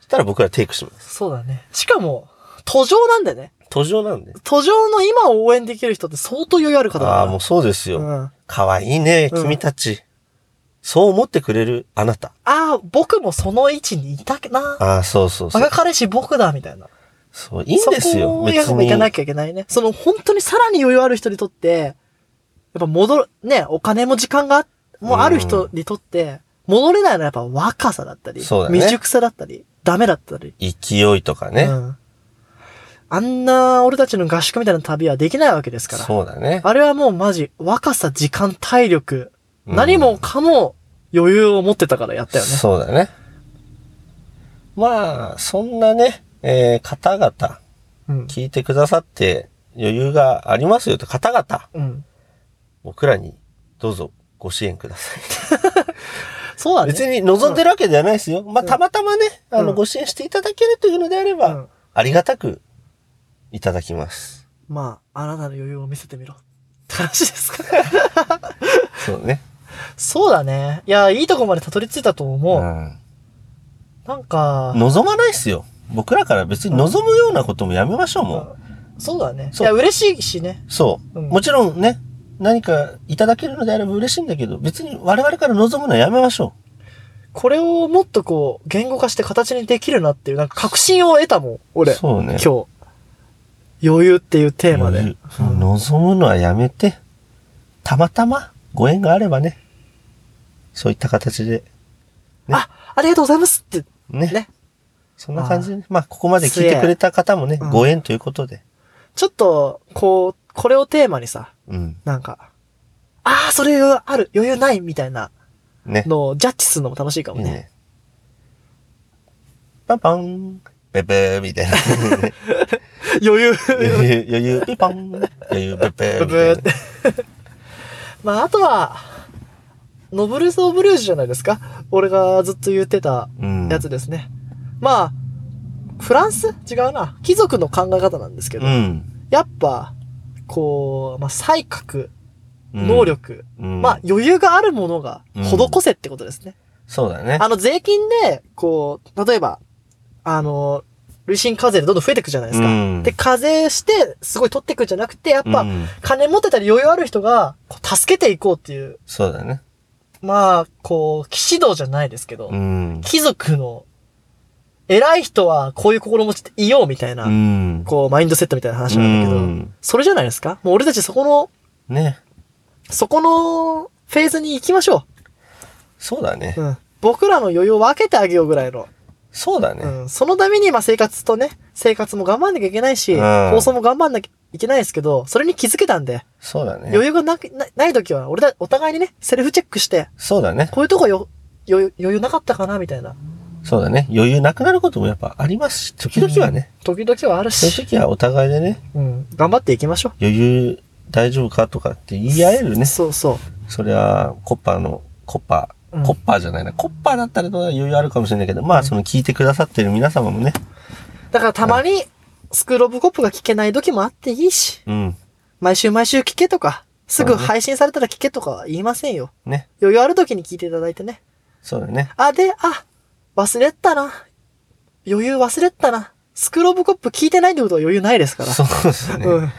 そしたら僕らテイクします。そうだね。しかも、途上なんでね。途上なんで。途上の今を応援できる人って相当余裕ある方だ。ああ、もうそうですよ。うん。あ可愛いね、うん君たち。そう思ってくれるあなた。あ、僕もその位置にいたけな。ああ、そうそうそう我が。彼氏僕だ、みたいな。そう、いいんですそこよ。をいかなきゃいけないね。その本当にさらに余裕ある人にとって、やっぱ戻る、ね、お金も時間があもうある人にとって、戻れないのはやっぱ若さだったり、そうだね未熟さだったり、ダメだったり。勢いとかね。うん。あんな俺たちの合宿みたいな旅はできないわけですから。そうだね。あれはもうマジ、若さ、時間、体力、うん何もかも余裕を持ってたからやったよね。そうだね。まあ、そんなね、えー方々、うん。聞いてくださって余裕がありますよと方々、うん。僕らにどうぞご支援ください。[laughs] そうだね。別に望んでるわけではないですよ。まあ、うんたまたまね、あの、うんご支援していただけるというのであれば、うんありがたくいただきます。まあ、あなたの余裕を見せてみろ。って話ですかそうね。そうだね。いや、いいとこまでたどり着いたと思う。うん。なんか、望まないっすよ。僕らから別に望むようなこともやめましょう、もう。そうだね。いそうや、嬉しいしね。そう。うんもちろんね、何かいただけるのであれば嬉しいんだけど、別に我々から望むのはやめましょこれをもっとこう、言語化して形にできるなっていう、なんか確信を得たもん、う。俺。そうね。今日。余裕っていうテーマで。望むのはやめて、たまたまご縁があればね、そういった形で、ねあ、ありがとうございますって、ね。ね。そんな感じでね、まあ、ここまで聞いてくれた方もね、うんご縁ということで。ちょっと、こう、これをテーマにさ、うん。なんか、ああ、それある、余裕ないみたいなね。のをジャッジするのも楽しいかもね。ね。パンパン、ペペーみたいな。[laughs] 余裕。余裕、余裕、ピンポン、余裕、ペペーみたいなて。まあ、あとは、ノブルス・オブ・ルージュじゃないですか？俺がずっと言ってたうん。やつですね。まあ、フランス？違うな。貴族の考え方なんですけど、うん。やっぱ、こう、まあ、才覚、うん能。力、うんまあ、余裕があるものがうん施せってことですね。そうだね。あの、税金で、こう、例えば、あの、累進課税でどんどん増えていくじゃないですか。うんで、課税して、すごい取っていくんじゃなくて、やっぱ、うん金持ってたり余裕ある人が、助けていこうっていう、そうだね。まあ、こう、騎士道じゃないですけど、うん。貴族の、偉い人はこういう心持ちっていようみたいな、うん。こう、マインドセットみたいな話なんだけど、うんそれじゃないですか？もう俺たちそこの、ね。そこのフェーズに行きましょそうだね。僕らの余裕を分けてあげようぐらいの。そうだね。うん。そのために、まあ生活とね、生活も頑張んなきゃいけないし、うん放送も頑張んなきゃいけないですけど、それに気づけたんで、そうだね。余裕がなくなない時は、俺だ、お互いにね、セルフチェックして、そうだね。こういうとこよ、余裕余裕なかったかなみたいな。そうだね。余裕なくなることもやっぱありますし、時々はね。時々はあるそういうし、時はお互いでね、うん。頑張っていきましょう。余裕大丈夫かとかって言い合えるね。そうそう。それは、コッパーの、コッパー、うんコッパーじゃないな。コッパーだったら余裕あるかもしれないけど、まあ、その聞いてくださってる皆様もね。だからたまに、スクールオブコップが聞けない時もあっていいし、うん。毎週毎週聞けとか、すぐ配信されたら聞けとかは言いませんよ。ね。余裕ある時に聞いていただいてね。そうだね。あ、で、あ、忘れてたな。余裕忘れてたな。スクールオブコップ聞いてないってことは余裕ないですから。そうですね。うん。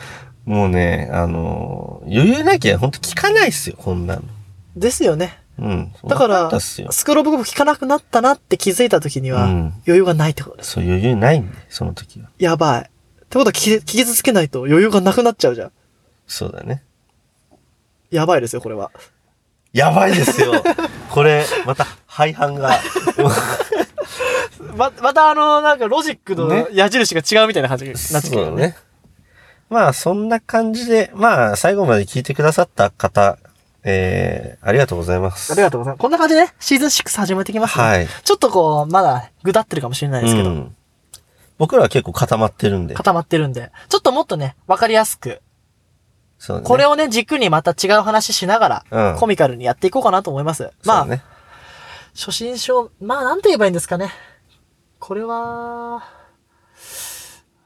もうね、あのー余裕なきゃほんと聞かないっすよ、こんなの。ですよね。うん。だか、ら。スクールオブコップ聞かなくなったなって気づいた時には、うん余裕がないってことです。そう、余裕ないんで、その時は。やばい。ってことは聞き聞き続けないと余裕がなくなっちゃうじゃん。そうだね。やばいですよ、これは。やばいですよ。これ、また、廃反が。[laughs] ま、またあの、なんかロジックのね矢印が違うみたいな感じになってきてるよね。そうだね。まあ、そんな感じで、まあ、最後まで聞いてくださった方、えー、ありがとうございます。ありがとうございます。こんな感じで、ね、シーズン6始めてきます、ね。はい。ちょっとこう、まだ、ぐだってるかもしれないですけど、うん僕らは結構固まってるんで。固まってるんで、ちょっともっとね、わかりやすく、そうだね。これをね、軸にまた違う話しながら、うんコミカルにやっていこうかなと思います。まあ、ね。初心症、まあ、なんて言えばいいんですかね。これは、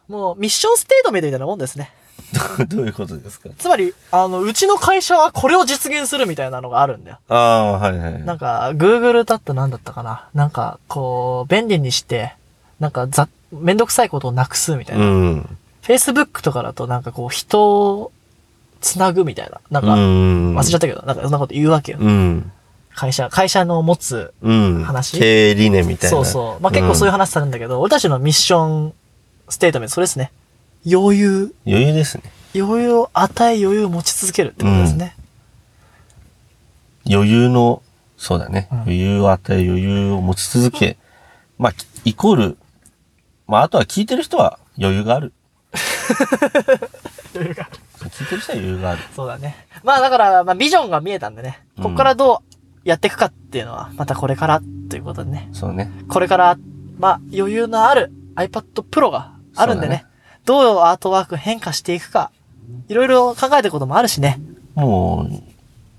もう、ミッションステートメントみたいなもんですね。[laughs] どういうことですか？つまり、あの、うちの会社はこれを実現するみたいなのがあるんだよ。ああ、はいはい。なんか、Google だったなんだったかな？なんか、こう、便利にして、なんか、ざ、めんどくさいことをなくすみたいうな。ん。Facebook とかだとなんかこう、人をつなぐみたいな。なんか、うん。忘れちゃったけど、なんかそんなこと言うわけよ。うん。会社、会社の持つ、うん。話経営理念みたいな。そうそう。まあ、結構そういう話されるんだけど、俺たちのミッションステートメント、それですね。余裕。余裕ですね。余裕を与え余裕を持ち続けるってことですね。余裕の、そうだね。うん余裕を与え、余裕を持ち続け。まあ、イコール、まあ、あとは聞いてる人は余裕がある。余裕が。聞いてる人は余裕がある。そうだね。まあだから、まあビジョンが見えたんでね。うんこっからどうやっていくかっていうのは、またこれからということでね。そうね。これから、まあ余裕のある iPad Pro があるんでね。どうアートワーク変化していくか。いろいろ考えてることもあるしね。も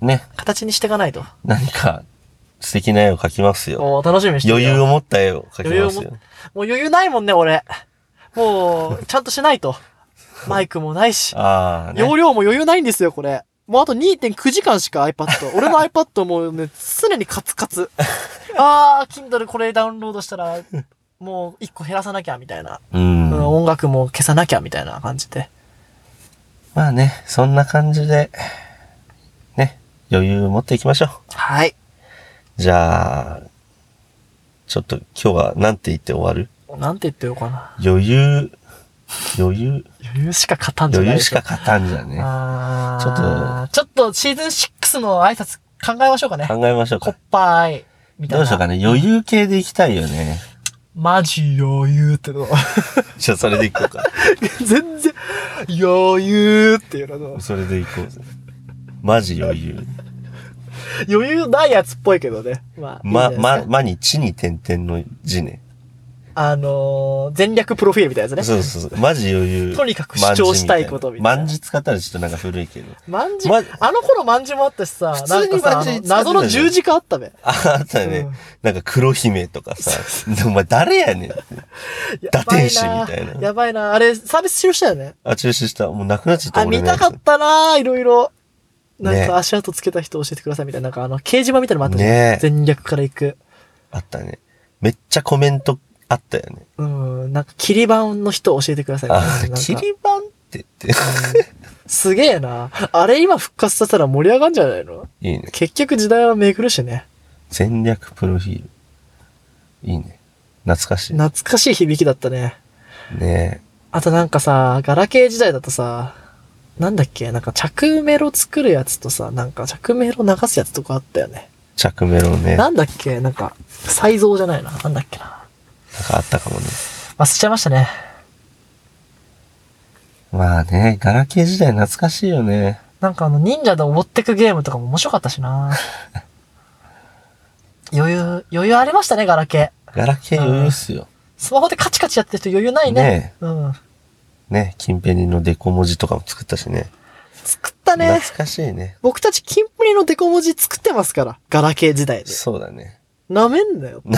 う、ね、形にしていかないと。何か素敵な絵を描きますよ。もう楽しみにして余裕を持った絵を描きますよ。もう余裕ないもんね、俺。もう、ちゃんとしないと。[laughs] マイクもないし。ああ、ね。容量も余裕ないんですよ、これ。もうあと2.9時間しか iPad。俺の [laughs] iPad もうね、常にカツカツ。[laughs] あー、Kindle これダウンロードしたら、もう1個減らさなきゃ、みたいな。うん。うん音楽も消さなきゃ、みたいな感じで。まあね、そんな感じで、ね、余裕を持っていきましょう。はい。じゃあ、ちょっと今日は何て言って終わる？なんて言ってようかな。余裕、余裕、余裕しか勝たんじゃない余裕しか勝たんじゃね。ちょっちょっとシーズン6の挨拶考えましょうかね。考えましょうか。ぱい。みたいな。どうしようかね。余裕系でいきたいよね。マジ余裕っての。[laughs] じゃあそれでいこうか。[laughs] 全然、余裕っていうの。それでいこうぜ。マジ余裕。余裕ないやつっぽいけどね。まあ。ま、ま、まに地に点々の字ね。あのー、全略プロフィールみたいなやつね。そうそうそう。マジ余裕。とにかく主張したいことみたいな万字使ったらちょっとなんか古いけど。万字、まあの頃万字もあったしさ、普通になんかさ、あの謎の十字架あったべ。あ、あったね。うんなんか黒姫とかさ。お前誰やねんって。打天使みたいなやばいな。あれ、サービス終了したよね。あ、中止した。もうなくなっちゃったあ、見たかったな、いろいろ。なんねか足跡つけた人教えてくださいみたいな。なんかあの、掲示板みたいなのもあった。ね全略から行く。あったね。めっちゃコメントあったよね。うん、なんか、切り板の人教えてください。あ切り板って言って。すげえな。あれ今復活させたら盛り上がんじゃないの？いいね。結局時代は巡るしね。戦略プロフィール。いいね。懐かしい。懐かしい響きだったね。ねあとなんかさ、ガラケー時代だとさ、なんだっけ？なんか着メロ作るやつとさ、なんか着メロ流すやつとかあったよね。着メロね。なんだっけ？なんか、再造じゃないな。なんだっけな。かあったかもね。忘れちゃいましたね。まあね、ガラケー時代懐かしいよね。なんかあの、忍者で登ってくゲームとかも面白かったしな。[laughs] 余裕、余裕ありましたね、ガラケー。ガラケー余裕っすよ。スマホでカチカチやってる人余裕ないね。ねうん。ね、金ペニのデコ文字とかも作ったしね。作ったね。懐かしいね。僕たちキンプリのデコ文字作ってますから。ガラケー時代で。そうだね。なめんなよ。[laughs]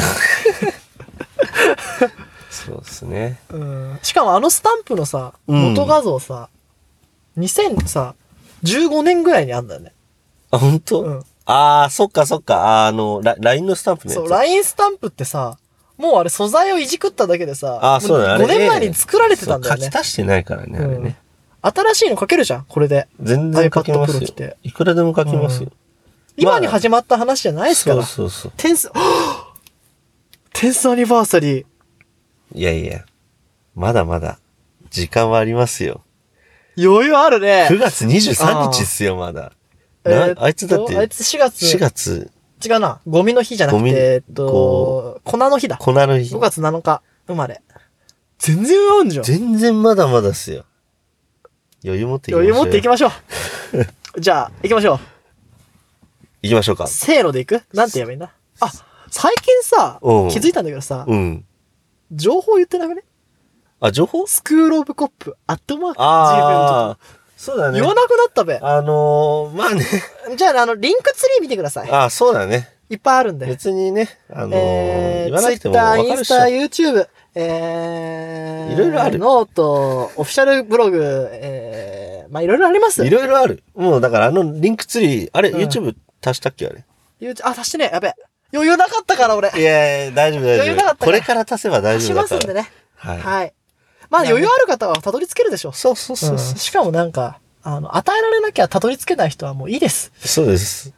[laughs] そうですね。うん。しかもあのスタンプのさ、うん元画像さ、2000さ、15年ぐらいにあんだよね。あ、本当？うん。ああ、そっかそっか。あの、ラ LINE のスタンプのやつ。そう、LINE スタンプってさ、もうあれ素材をいじくっただけでさ、あーそうだね5年前に作られてたんだよね書。き足してないからね、あれね。新しいの書けるじゃん、これで。全然書きますよ。いくらでも書きますよ。今に始まった話じゃないですかそうら。そうそう。テンス、[gasps] テンスアニバーサリー。いやいや、まだまだ、時間はありますよ。余裕あるね。9月23日っすよ、まだ。なえーっとあいつだって、あいつ4月。4月、違うな。ゴミの日じゃなくゴミて、えっと、粉の日だ。粉の日5。月7日生まれ。全然あんじゃん。全然まだまだっすよ。余裕持っていきましょう。余裕持っていきましょう。[laughs] じゃあ、行きましょう。行きましょうか。せーので行く？なんて言えばいいんだ？あ、最近さ、気うんづいたんだけどさ、うん。情報言ってなくね？あ、情報？スクールオブコップ、アットマーク、ああ、そうだね。言わなくなったべ。あのー、まあね。[laughs] じゃあ、あの、リンクツリー見てください。ああ、そうだね。いっぱいあるんで。別にね、あのーえー、言わなくても Twitter、わかるっしょインスタ、YouTube、えー、いろいろある note、オフィシャルブログ、えー、まあ、いろいろあります。いろいろある。もうだからあの Linktree、あれ、うん YouTube 足したっけあれ？YouTube あ、足してね。やべえ。余裕なかったから、俺。いやいや、大丈夫大丈夫。余裕なかったからこれから足せば大足し丈夫だから。ますんでね。はい。はい。まあ、余裕ある方はたどり着けるでしょ。そうそうそううんそう。しかもなんか、あの、与えられなきゃたどり着けない人はもういいです。そうです。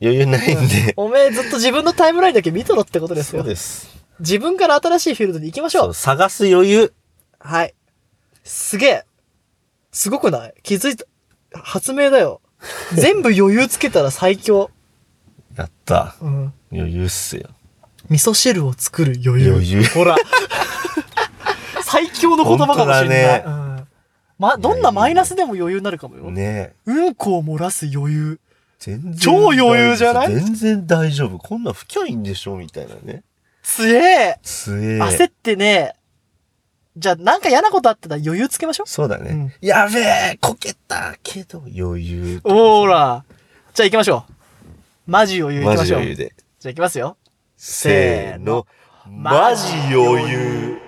余裕ないんで。おめえずっと自分のタイムラインだけ見とろってことですよそう。です。自分から新しいフィールドに行きましょそうう。探す余裕。はい。すげえ。すごくない？気づいた。発明だよ。全部余裕つけたら最強。やった。うん。余裕っすよ。味噌汁を作る余裕。余裕ほら。[laughs] 最強の言葉かもしれない。本当だうん。ま、どんなマイナスでも余裕になるかもよ。ねえ。うんこを漏らす余裕。全然。超余裕じゃない？全然大丈夫。こんなん不きゃいいんでしょみたいなね。つえつえ。焦ってねじゃあなんか嫌なことあったら余裕つけましょそうだね。うんやべえこけたけど余裕。う。ほら。じゃあ行きましょう。マジ余裕行きマましょう。ジ余裕で。じゃあ行きますよ。せーの。マジ余裕。